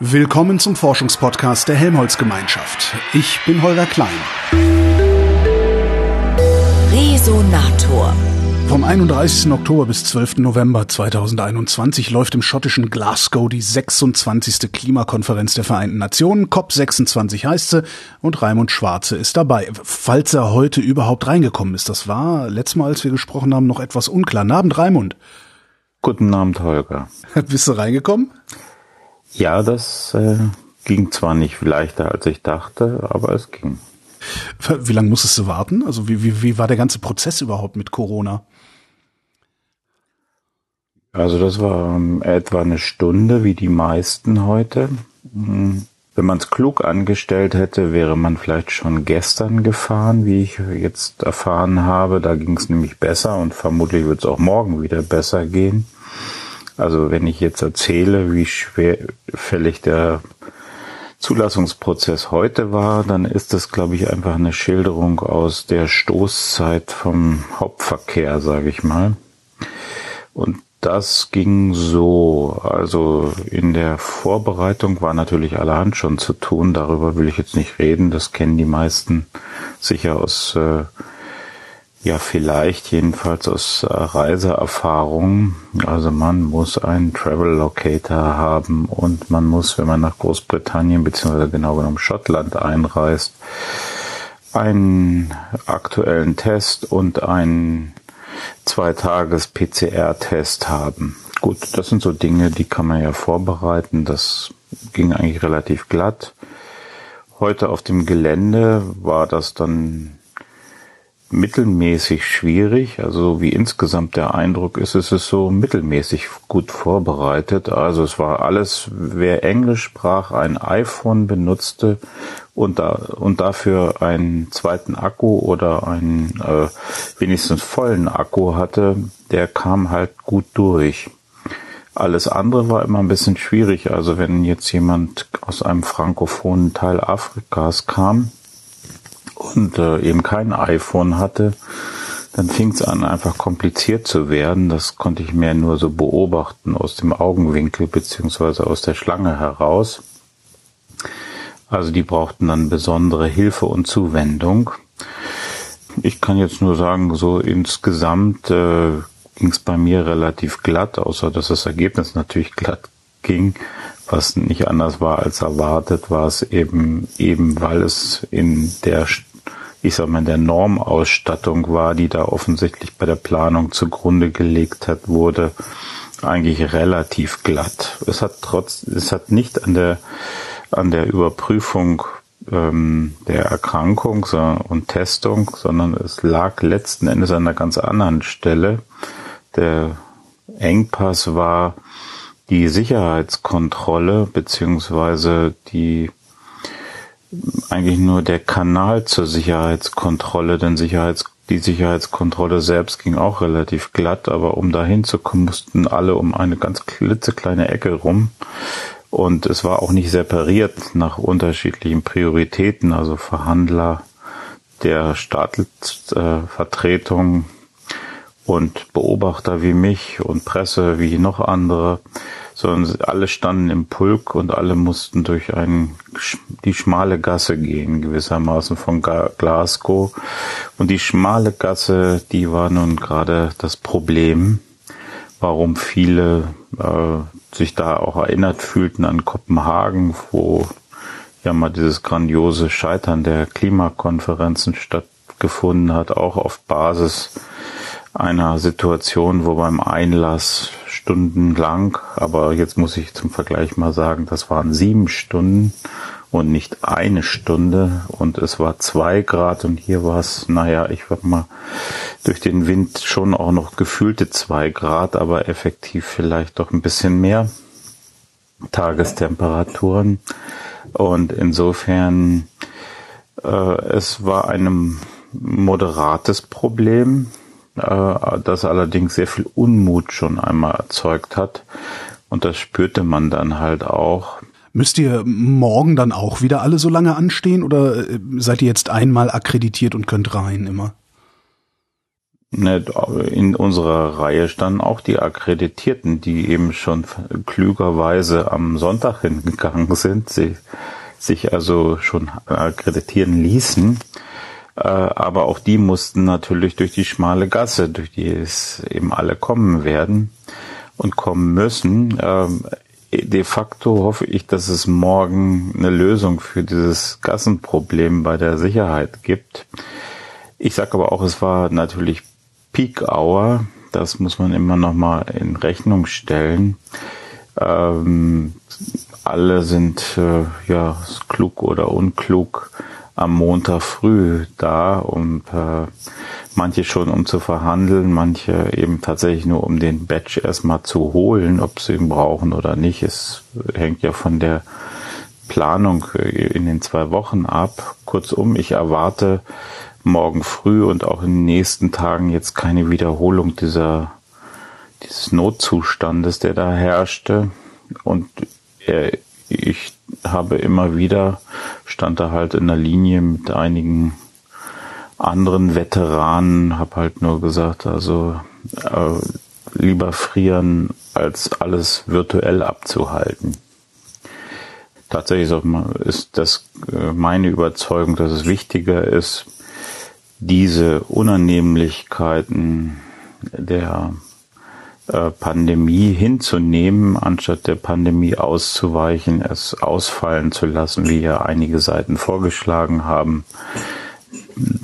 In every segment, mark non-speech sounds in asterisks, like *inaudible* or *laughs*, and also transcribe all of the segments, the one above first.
Willkommen zum Forschungspodcast der Helmholtz-Gemeinschaft. Ich bin Holger Klein. Resonator. Vom 31. Oktober bis 12. November 2021 läuft im schottischen Glasgow die 26. Klimakonferenz der Vereinten Nationen. COP26 heißt sie und Raimund Schwarze ist dabei. Falls er heute überhaupt reingekommen ist, das war letztes Mal, als wir gesprochen haben, noch etwas unklar. Guten Abend, Raimund. Guten Abend, Holger. *laughs* Bist du reingekommen? Ja, das äh, ging zwar nicht leichter, als ich dachte, aber es ging. Wie lange musstest du warten? Also wie, wie, wie war der ganze Prozess überhaupt mit Corona? Also das war ähm, etwa eine Stunde, wie die meisten heute. Hm, wenn man es klug angestellt hätte, wäre man vielleicht schon gestern gefahren, wie ich jetzt erfahren habe. Da ging es nämlich besser und vermutlich wird es auch morgen wieder besser gehen. Also wenn ich jetzt erzähle, wie schwerfällig der Zulassungsprozess heute war, dann ist das, glaube ich, einfach eine Schilderung aus der Stoßzeit vom Hauptverkehr, sage ich mal. Und das ging so. Also in der Vorbereitung war natürlich allerhand schon zu tun. Darüber will ich jetzt nicht reden. Das kennen die meisten sicher aus äh, ja, vielleicht jedenfalls aus äh, Reiseerfahrung. Also man muss einen Travel Locator haben und man muss, wenn man nach Großbritannien bzw. genau genommen Schottland einreist, einen aktuellen Test und einen Zweitages PCR-Test haben. Gut, das sind so Dinge, die kann man ja vorbereiten. Das ging eigentlich relativ glatt. Heute auf dem Gelände war das dann mittelmäßig schwierig. Also wie insgesamt der Eindruck ist, ist es so mittelmäßig gut vorbereitet. Also es war alles, wer Englisch sprach, ein iPhone benutzte und, da, und dafür einen zweiten Akku oder einen äh, wenigstens vollen Akku hatte, der kam halt gut durch. Alles andere war immer ein bisschen schwierig. Also wenn jetzt jemand aus einem frankophonen Teil Afrikas kam, und äh, eben kein iPhone hatte, dann fing es an, einfach kompliziert zu werden. Das konnte ich mehr nur so beobachten aus dem Augenwinkel beziehungsweise aus der Schlange heraus. Also die brauchten dann besondere Hilfe und Zuwendung. Ich kann jetzt nur sagen, so insgesamt äh, ging es bei mir relativ glatt, außer dass das Ergebnis natürlich glatt ging was nicht anders war als erwartet, war es eben, eben weil es in der, ich sag mal, der Normausstattung war, die da offensichtlich bei der Planung zugrunde gelegt hat, wurde eigentlich relativ glatt. Es hat trotz, es hat nicht an der, an der Überprüfung ähm, der Erkrankung und Testung, sondern es lag letzten Endes an einer ganz anderen Stelle. Der Engpass war, die Sicherheitskontrolle beziehungsweise die eigentlich nur der Kanal zur Sicherheitskontrolle, denn Sicherheits, die Sicherheitskontrolle selbst ging auch relativ glatt, aber um dahin zu kommen, mussten alle um eine ganz klitzekleine Ecke rum. Und es war auch nicht separiert nach unterschiedlichen Prioritäten, also Verhandler der Staatsvertretung und Beobachter wie mich und Presse wie noch andere sondern alle standen im Pulk und alle mussten durch einen, die schmale Gasse gehen, gewissermaßen von Glasgow. Und die schmale Gasse, die war nun gerade das Problem, warum viele äh, sich da auch erinnert fühlten an Kopenhagen, wo ja mal dieses grandiose Scheitern der Klimakonferenzen stattgefunden hat, auch auf Basis einer Situation, wo beim Einlass stundenlang, aber jetzt muss ich zum Vergleich mal sagen, das waren sieben Stunden und nicht eine Stunde und es war zwei Grad und hier war es, naja, ich war mal durch den Wind schon auch noch gefühlte zwei Grad, aber effektiv vielleicht doch ein bisschen mehr Tagestemperaturen. Und insofern äh, es war ein moderates Problem das allerdings sehr viel Unmut schon einmal erzeugt hat. Und das spürte man dann halt auch. Müsst ihr morgen dann auch wieder alle so lange anstehen oder äh, seid ihr jetzt einmal akkreditiert und könnt rein immer? Ne, in unserer Reihe standen auch die Akkreditierten, die eben schon klügerweise am Sonntag hingegangen sind, sie sich also schon akkreditieren ließen. Äh, aber auch die mussten natürlich durch die schmale Gasse, durch die es eben alle kommen werden und kommen müssen. Ähm, de facto hoffe ich, dass es morgen eine Lösung für dieses Gassenproblem bei der Sicherheit gibt. Ich sage aber auch, es war natürlich Peak Hour. Das muss man immer noch mal in Rechnung stellen. Ähm, alle sind äh, ja klug oder unklug am Montag früh da, um äh, manche schon um zu verhandeln, manche eben tatsächlich nur um den Badge erstmal zu holen, ob sie ihn brauchen oder nicht. Es hängt ja von der Planung äh, in den zwei Wochen ab. Kurzum, ich erwarte morgen früh und auch in den nächsten Tagen jetzt keine Wiederholung dieser dieses Notzustandes, der da herrschte. Und äh, ich habe immer wieder, stand da halt in der Linie mit einigen anderen Veteranen, habe halt nur gesagt, also äh, lieber frieren, als alles virtuell abzuhalten. Tatsächlich ist das äh, meine Überzeugung, dass es wichtiger ist, diese Unannehmlichkeiten der äh, Pandemie hinzunehmen, anstatt der Pandemie auszuweichen, es ausfallen zu lassen, wie ja einige Seiten vorgeschlagen haben.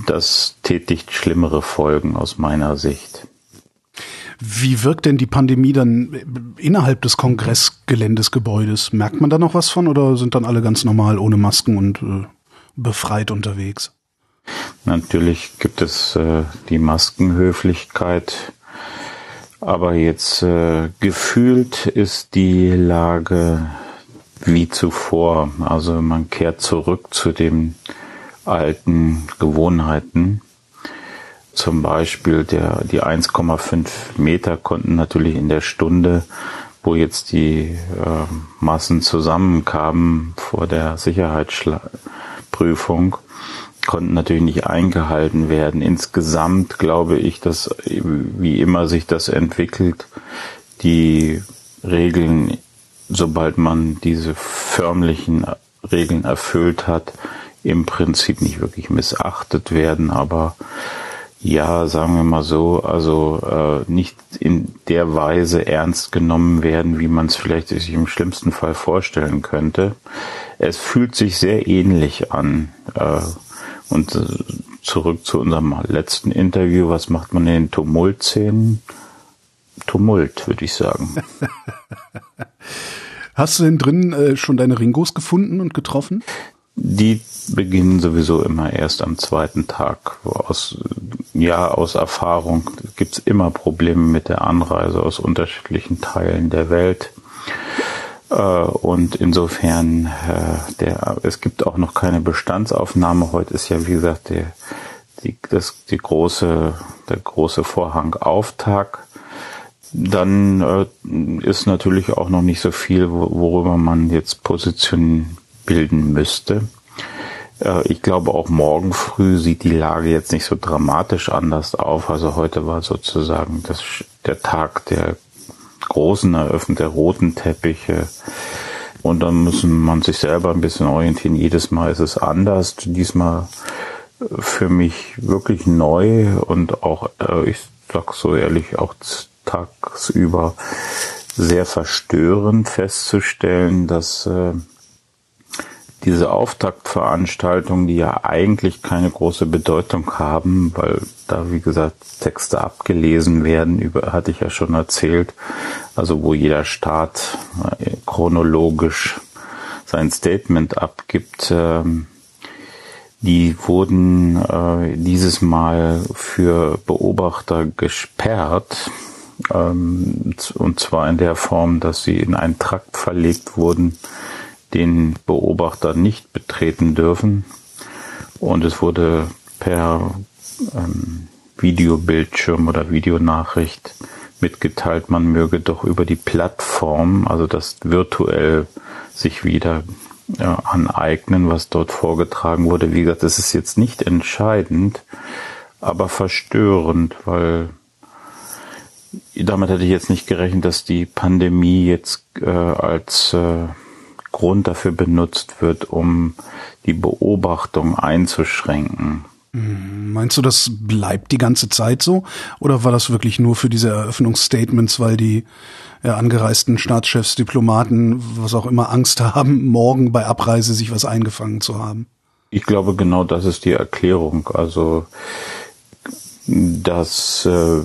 Das tätigt schlimmere Folgen aus meiner Sicht. Wie wirkt denn die Pandemie dann innerhalb des Kongressgeländesgebäudes? Merkt man da noch was von oder sind dann alle ganz normal ohne Masken und äh, befreit unterwegs? Natürlich gibt es äh, die Maskenhöflichkeit, aber jetzt äh, gefühlt ist die Lage wie zuvor. Also man kehrt zurück zu den alten Gewohnheiten. Zum Beispiel der, die 1,5 Meter konnten natürlich in der Stunde, wo jetzt die äh, Massen zusammenkamen vor der Sicherheitsprüfung, konnten natürlich nicht eingehalten werden. Insgesamt glaube ich, dass wie immer sich das entwickelt, die Regeln, sobald man diese förmlichen Regeln erfüllt hat, im Prinzip nicht wirklich missachtet werden, aber ja, sagen wir mal so, also äh, nicht in der Weise ernst genommen werden, wie man es vielleicht sich im schlimmsten Fall vorstellen könnte. Es fühlt sich sehr ähnlich an. Äh, und äh, zurück zu unserem letzten Interview. Was macht man in den Tumultszenen? Tumult, würde ich sagen. *laughs* Hast du denn drin äh, schon deine Ringos gefunden und getroffen? Die beginnen sowieso immer erst am zweiten Tag. Aus, ja, aus Erfahrung gibt's immer Probleme mit der Anreise aus unterschiedlichen Teilen der Welt. Äh, und insofern, äh, der, es gibt auch noch keine Bestandsaufnahme. Heute ist ja, wie gesagt, der, die, das, die große, der große Vorhang Auftag. Dann äh, ist natürlich auch noch nicht so viel, worüber man jetzt Positionen bilden müsste. Ich glaube, auch morgen früh sieht die Lage jetzt nicht so dramatisch anders auf. Also heute war sozusagen das, der Tag der großen eröffnet, der roten Teppiche. Und dann muss man sich selber ein bisschen orientieren. Jedes Mal ist es anders. Diesmal für mich wirklich neu und auch, äh, ich sag so ehrlich, auch tagsüber sehr verstörend festzustellen, dass äh, diese Auftaktveranstaltungen, die ja eigentlich keine große Bedeutung haben, weil da, wie gesagt, Texte abgelesen werden, über, hatte ich ja schon erzählt, also wo jeder Staat äh, chronologisch sein Statement abgibt, äh, die wurden äh, dieses Mal für Beobachter gesperrt, ähm, und zwar in der Form, dass sie in einen Trakt verlegt wurden, den Beobachter nicht betreten dürfen. Und es wurde per ähm, Videobildschirm oder Videonachricht mitgeteilt, man möge doch über die Plattform, also das virtuell sich wieder ja, aneignen, was dort vorgetragen wurde. Wie gesagt, das ist jetzt nicht entscheidend, aber verstörend, weil damit hätte ich jetzt nicht gerechnet, dass die Pandemie jetzt äh, als äh, Grund dafür benutzt wird, um die Beobachtung einzuschränken. Hm, meinst du, das bleibt die ganze Zeit so? Oder war das wirklich nur für diese Eröffnungsstatements, weil die ja, angereisten Staatschefs, Diplomaten, was auch immer, Angst haben, morgen bei Abreise sich was eingefangen zu haben? Ich glaube, genau das ist die Erklärung. Also das äh,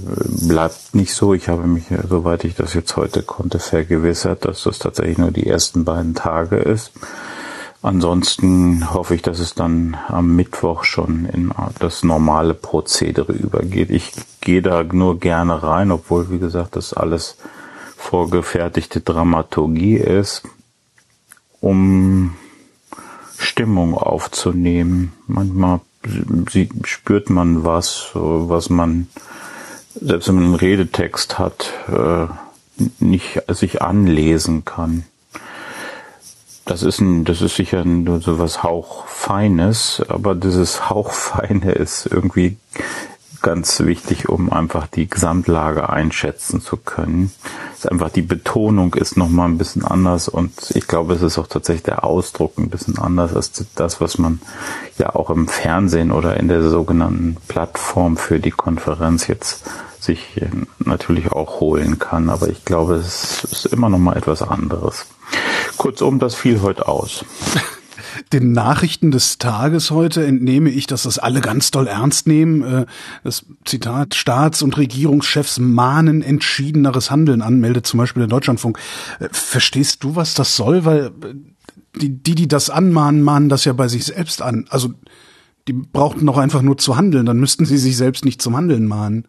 bleibt nicht so. Ich habe mich, soweit ich das jetzt heute konnte, vergewissert, dass das tatsächlich nur die ersten beiden Tage ist. Ansonsten hoffe ich, dass es dann am Mittwoch schon in das normale Prozedere übergeht. Ich gehe da nur gerne rein, obwohl, wie gesagt, das alles vorgefertigte Dramaturgie ist, um Stimmung aufzunehmen. Manchmal spürt man was, was man, selbst wenn man einen Redetext hat, äh, nicht sich anlesen kann. Das ist ein, das ist sicher nur so was Hauchfeines, aber dieses Hauchfeine *laughs* ist irgendwie ganz wichtig, um einfach die Gesamtlage einschätzen zu können. Es ist einfach die Betonung ist noch mal ein bisschen anders und ich glaube, es ist auch tatsächlich der Ausdruck ein bisschen anders als das, was man ja auch im Fernsehen oder in der sogenannten Plattform für die Konferenz jetzt sich natürlich auch holen kann. Aber ich glaube, es ist immer noch mal etwas anderes. Kurzum, das fiel heute aus. *laughs* Den Nachrichten des Tages heute entnehme ich, dass das alle ganz doll ernst nehmen. Äh, das Zitat Staats- und Regierungschefs mahnen entschiedeneres Handeln an, meldet zum Beispiel der Deutschlandfunk. Äh, verstehst du, was das soll? Weil äh, die, die, die das anmahnen, mahnen das ja bei sich selbst an. Also die brauchten doch einfach nur zu handeln, dann müssten sie sich selbst nicht zum Handeln mahnen.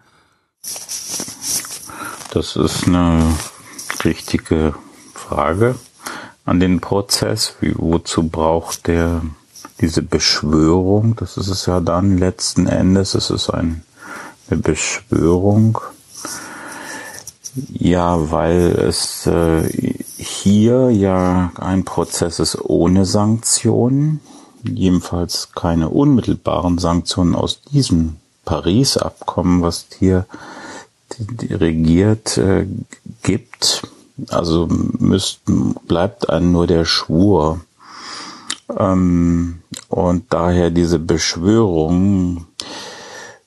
Das ist eine richtige Frage an den Prozess? Wie, wozu braucht der diese Beschwörung? Das ist es ja dann letzten Endes. Es ist ein, eine Beschwörung. Ja, weil es äh, hier ja ein Prozess ist ohne Sanktionen, jedenfalls keine unmittelbaren Sanktionen aus diesem Paris-Abkommen, was hier regiert, äh, gibt. Also müsst, bleibt einem nur der Schwur. Ähm, und daher diese Beschwörung.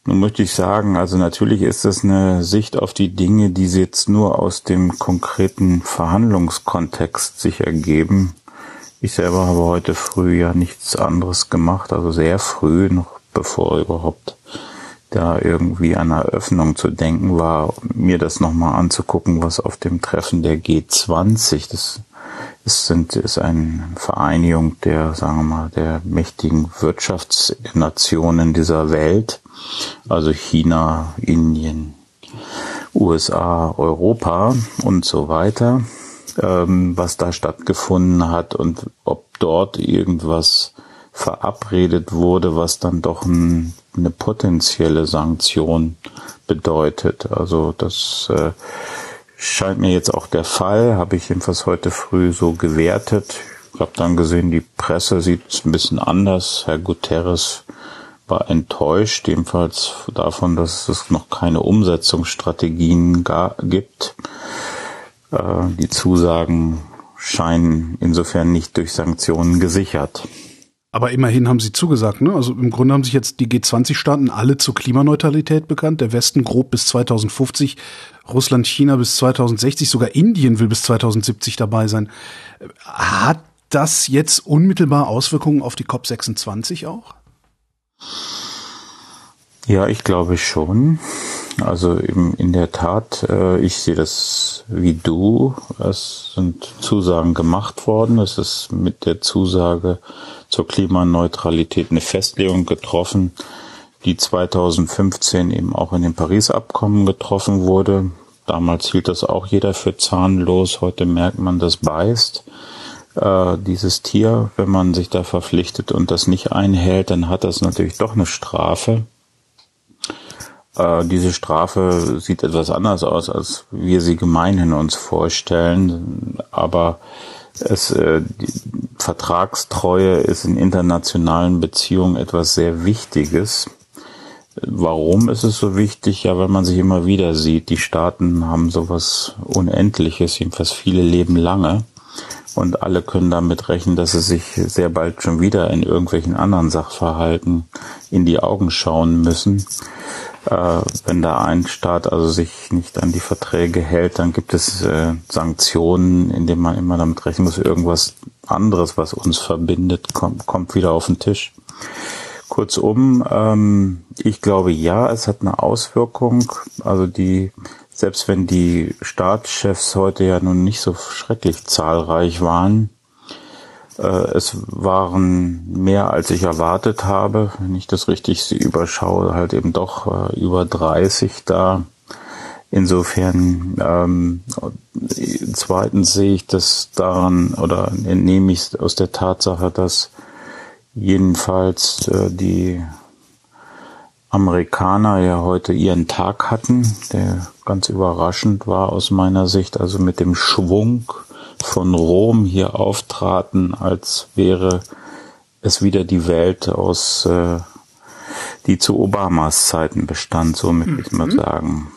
Nun möchte ich sagen, also natürlich ist das eine Sicht auf die Dinge, die sie jetzt nur aus dem konkreten Verhandlungskontext sich ergeben. Ich selber habe heute früh ja nichts anderes gemacht, also sehr früh, noch bevor überhaupt da irgendwie an Eröffnung zu denken war, mir das nochmal anzugucken, was auf dem Treffen der G20, das ist, sind, ist eine Vereinigung der, sagen wir mal, der mächtigen Wirtschaftsnationen dieser Welt, also China, Indien, USA, Europa und so weiter, ähm, was da stattgefunden hat und ob dort irgendwas verabredet wurde, was dann doch ein, eine potenzielle Sanktion bedeutet. Also das äh, scheint mir jetzt auch der Fall, habe ich jedenfalls heute früh so gewertet. Ich habe dann gesehen, die Presse sieht es ein bisschen anders. Herr Guterres war enttäuscht, jedenfalls davon, dass es noch keine Umsetzungsstrategien gibt. Äh, die Zusagen scheinen insofern nicht durch Sanktionen gesichert. Aber immerhin haben sie zugesagt, ne? Also im Grunde haben sich jetzt die G20-Staaten alle zur Klimaneutralität bekannt. Der Westen grob bis 2050, Russland, China bis 2060, sogar Indien will bis 2070 dabei sein. Hat das jetzt unmittelbar Auswirkungen auf die COP26 auch? Ja, ich glaube schon. Also eben in der Tat, äh, ich sehe das wie du. Es sind Zusagen gemacht worden. Es ist mit der Zusage zur Klimaneutralität eine Festlegung getroffen, die 2015 eben auch in dem Paris-Abkommen getroffen wurde. Damals hielt das auch jeder für zahnlos. Heute merkt man, das beißt. Äh, dieses Tier, wenn man sich da verpflichtet und das nicht einhält, dann hat das natürlich doch eine Strafe. Äh, diese Strafe sieht etwas anders aus, als wir sie gemeinhin uns vorstellen. Aber es, äh, Vertragstreue ist in internationalen Beziehungen etwas sehr Wichtiges. warum ist es so wichtig? Ja, weil man sich immer wieder sieht. Die Staaten haben sowas Unendliches, jedenfalls viele leben lange. Und alle können damit rechnen, dass sie sich sehr bald schon wieder in irgendwelchen anderen Sachverhalten in die Augen schauen müssen. Äh, wenn da ein Staat also sich nicht an die Verträge hält, dann gibt es äh, Sanktionen, indem man immer damit rechnen muss, irgendwas anderes, was uns verbindet, kommt, kommt wieder auf den Tisch. Kurzum, ähm, ich glaube ja, es hat eine Auswirkung. Also die, selbst wenn die Staatschefs heute ja nun nicht so schrecklich zahlreich waren, äh, es waren mehr als ich erwartet habe. Wenn ich das richtig überschaue, halt eben doch äh, über 30 da. Insofern, ähm, zweitens sehe ich das daran oder entnehme ich aus der Tatsache, dass jedenfalls äh, die Amerikaner ja heute ihren Tag hatten, der ganz überraschend war aus meiner Sicht, also mit dem Schwung von Rom hier auftraten, als wäre es wieder die Welt aus, äh, die zu Obamas Zeiten bestand, so möchte ich mal mhm. sagen.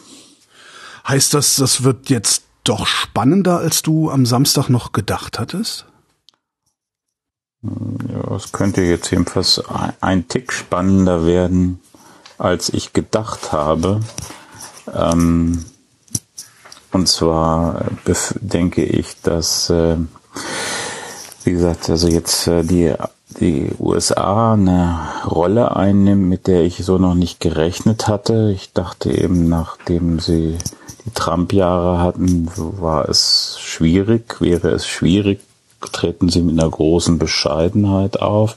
Heißt das, das wird jetzt doch spannender, als du am Samstag noch gedacht hattest? Ja, es könnte jetzt jedenfalls ein Tick spannender werden, als ich gedacht habe. Ähm, und zwar denke ich, dass, äh, wie gesagt, also jetzt äh, die, die USA eine Rolle einnimmt, mit der ich so noch nicht gerechnet hatte. Ich dachte eben, nachdem sie Trump-Jahre hatten, war es schwierig, wäre es schwierig, treten sie mit einer großen Bescheidenheit auf.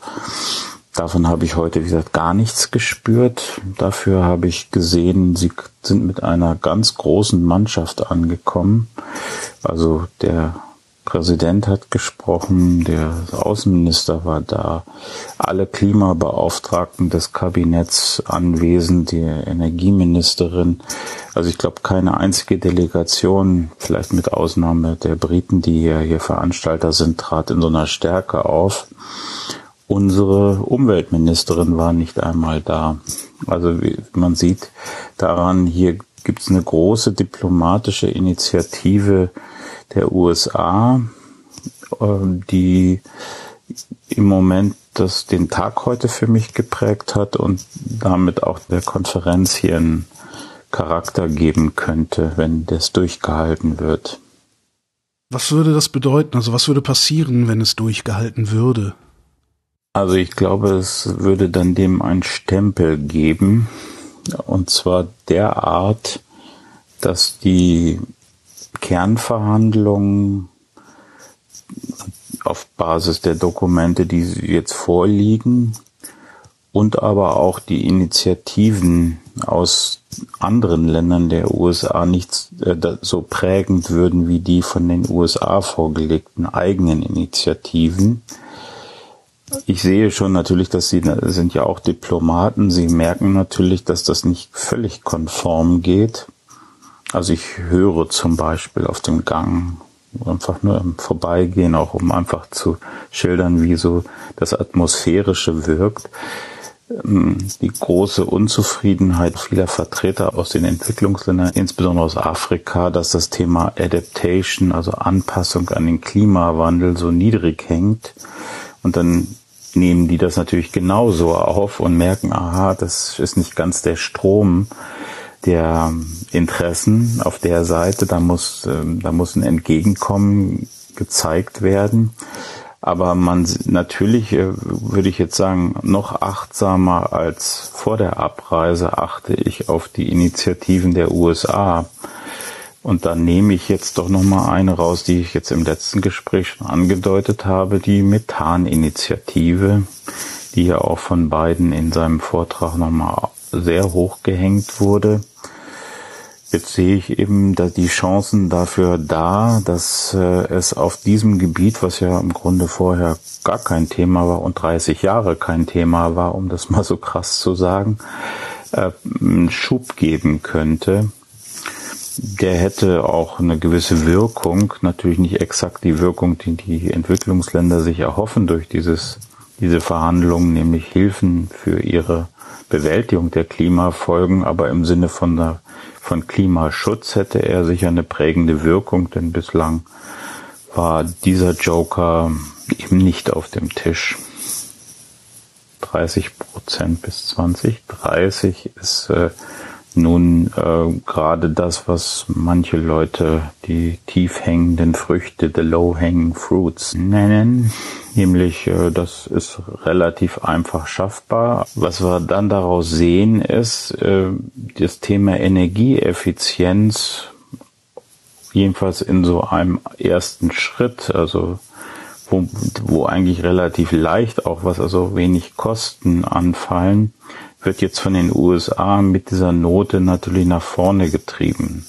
Davon habe ich heute, wie gesagt, gar nichts gespürt. Dafür habe ich gesehen, sie sind mit einer ganz großen Mannschaft angekommen. Also der Präsident hat gesprochen, der Außenminister war da, alle Klimabeauftragten des Kabinetts anwesend, die Energieministerin. Also ich glaube, keine einzige Delegation, vielleicht mit Ausnahme der Briten, die hier, hier Veranstalter sind, trat in so einer Stärke auf. Unsere Umweltministerin war nicht einmal da. Also wie man sieht daran, hier gibt es eine große diplomatische Initiative der USA, ähm, die im Moment das den Tag heute für mich geprägt hat und damit auch der Konferenz hier einen Charakter geben könnte, wenn das durchgehalten wird. Was würde das bedeuten? Also was würde passieren, wenn es durchgehalten würde? Also ich glaube, es würde dann dem ein Stempel geben, und zwar der Art, dass die Kernverhandlungen auf Basis der Dokumente, die jetzt vorliegen, und aber auch die Initiativen aus anderen Ländern der USA nicht äh, so prägend würden wie die von den USA vorgelegten eigenen Initiativen, ich sehe schon natürlich, dass Sie sind ja auch Diplomaten. Sie merken natürlich, dass das nicht völlig konform geht. Also ich höre zum Beispiel auf dem Gang einfach nur im Vorbeigehen, auch um einfach zu schildern, wie so das Atmosphärische wirkt. Ähm, die große Unzufriedenheit vieler Vertreter aus den Entwicklungsländern, insbesondere aus Afrika, dass das Thema Adaptation, also Anpassung an den Klimawandel so niedrig hängt. Und dann nehmen die das natürlich genauso auf und merken, aha, das ist nicht ganz der Strom der Interessen auf der Seite, da muss, ähm, da muss ein Entgegenkommen gezeigt werden. Aber man natürlich äh, würde ich jetzt sagen, noch achtsamer als vor der Abreise achte ich auf die Initiativen der USA. Und dann nehme ich jetzt doch noch mal eine raus, die ich jetzt im letzten Gespräch schon angedeutet habe, die Methaninitiative, die ja auch von beiden in seinem Vortrag noch mal sehr hoch gehängt wurde. Jetzt sehe ich eben da die Chancen dafür da, dass äh, es auf diesem Gebiet, was ja im Grunde vorher gar kein Thema war und 30 Jahre kein Thema war, um das *laughs* mal so krass zu sagen, äh, einen Schub geben könnte der hätte auch eine gewisse Wirkung, natürlich nicht exakt die Wirkung, die die Entwicklungsländer sich erhoffen durch dieses diese Verhandlungen, nämlich Hilfen für ihre Bewältigung der Klimafolgen, aber im Sinne von, der, von Klimaschutz hätte er sicher eine prägende Wirkung, denn bislang war dieser Joker eben nicht auf dem Tisch. 30 Prozent bis 20. 30 ist äh, nun äh, gerade das, was manche Leute die tief hängenden Früchte, the low hanging fruits nennen. Nämlich, äh, das ist relativ einfach schaffbar. Was wir dann daraus sehen, ist äh, das Thema Energieeffizienz, jedenfalls in so einem ersten Schritt, also wo, wo eigentlich relativ leicht auch was, also wenig Kosten anfallen, wird jetzt von den USA mit dieser Note natürlich nach vorne getrieben.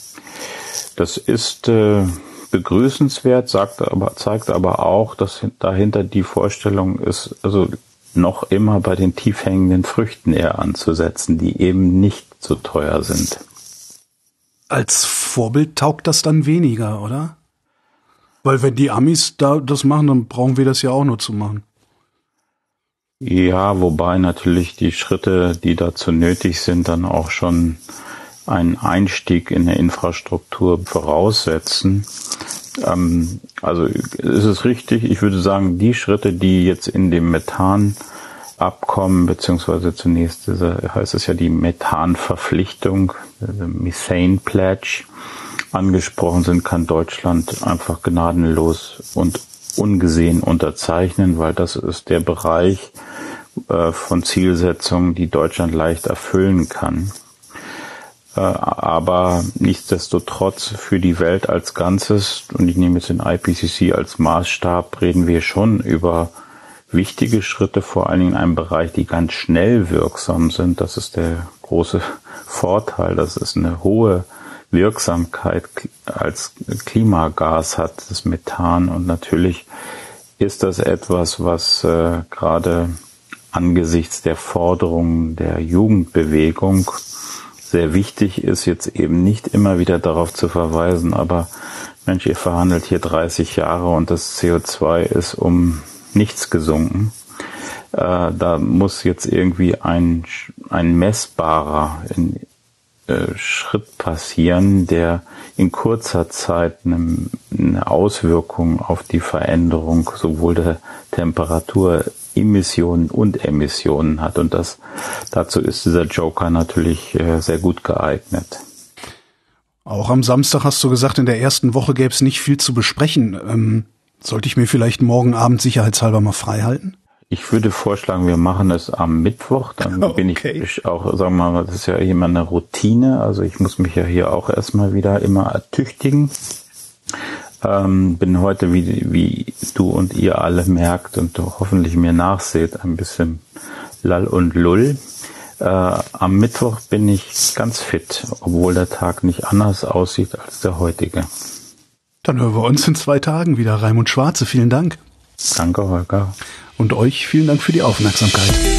Das ist äh, begrüßenswert, sagt aber, zeigt aber auch, dass dahinter die Vorstellung ist, also noch immer bei den tief hängenden Früchten eher anzusetzen, die eben nicht so teuer sind. Als Vorbild taugt das dann weniger, oder? Weil wenn die Amis da das machen, dann brauchen wir das ja auch nur zu machen. Ja, wobei natürlich die Schritte, die dazu nötig sind, dann auch schon einen Einstieg in der Infrastruktur voraussetzen. Ähm, also ist es richtig, ich würde sagen, die Schritte, die jetzt in dem Methanabkommen, beziehungsweise zunächst heißt es ja die Methanverpflichtung, Methane Pledge, angesprochen sind, kann Deutschland einfach gnadenlos und ungesehen unterzeichnen, weil das ist der Bereich äh, von Zielsetzungen, die Deutschland leicht erfüllen kann. Äh, aber nichtsdestotrotz für die Welt als Ganzes, und ich nehme jetzt den IPCC als Maßstab, reden wir schon über wichtige Schritte, vor allen Dingen in einem Bereich, die ganz schnell wirksam sind. Das ist der große *laughs* Vorteil. Das ist eine hohe Wirksamkeit als Klimagas hat, das Methan. Und natürlich ist das etwas, was äh, gerade angesichts der Forderungen der Jugendbewegung sehr wichtig ist, jetzt eben nicht immer wieder darauf zu verweisen, aber Mensch, ihr verhandelt hier 30 Jahre und das CO2 ist um nichts gesunken. Äh, da muss jetzt irgendwie ein, ein messbarer, in, Schritt passieren, der in kurzer Zeit eine, Auswirkung auf die Veränderung sowohl der Temperatur, Emissionen und Emissionen hat. Und das, dazu ist dieser Joker natürlich äh, sehr gut geeignet. Auch am Samstag hast du gesagt, in der ersten Woche gäbe es nicht viel zu besprechen. Ähm, sollte ich mir vielleicht morgen Abend sicherheitshalber mal frei halten? Ich würde vorschlagen, wir machen es am Mittwoch. Dann okay. *laughs* bin ich auch, sagen wir mal, das ist ja immer eine Routine. Also ich muss mich ja hier auch erstmal wieder immer ertüchtigen. Ähm, bin heute, wie, wie du und ihr alle merkt und hoffentlich mir nachseht, ein bisschen lall und lull. Äh, am Mittwoch bin ich ganz fit, obwohl der Tag nicht anders aussieht als der heutige. Dann hören wir uns in zwei Tagen wieder. Raimund Schwarze, vielen Dank. Danke, Holger. Und euch vielen Dank für die Aufmerksamkeit.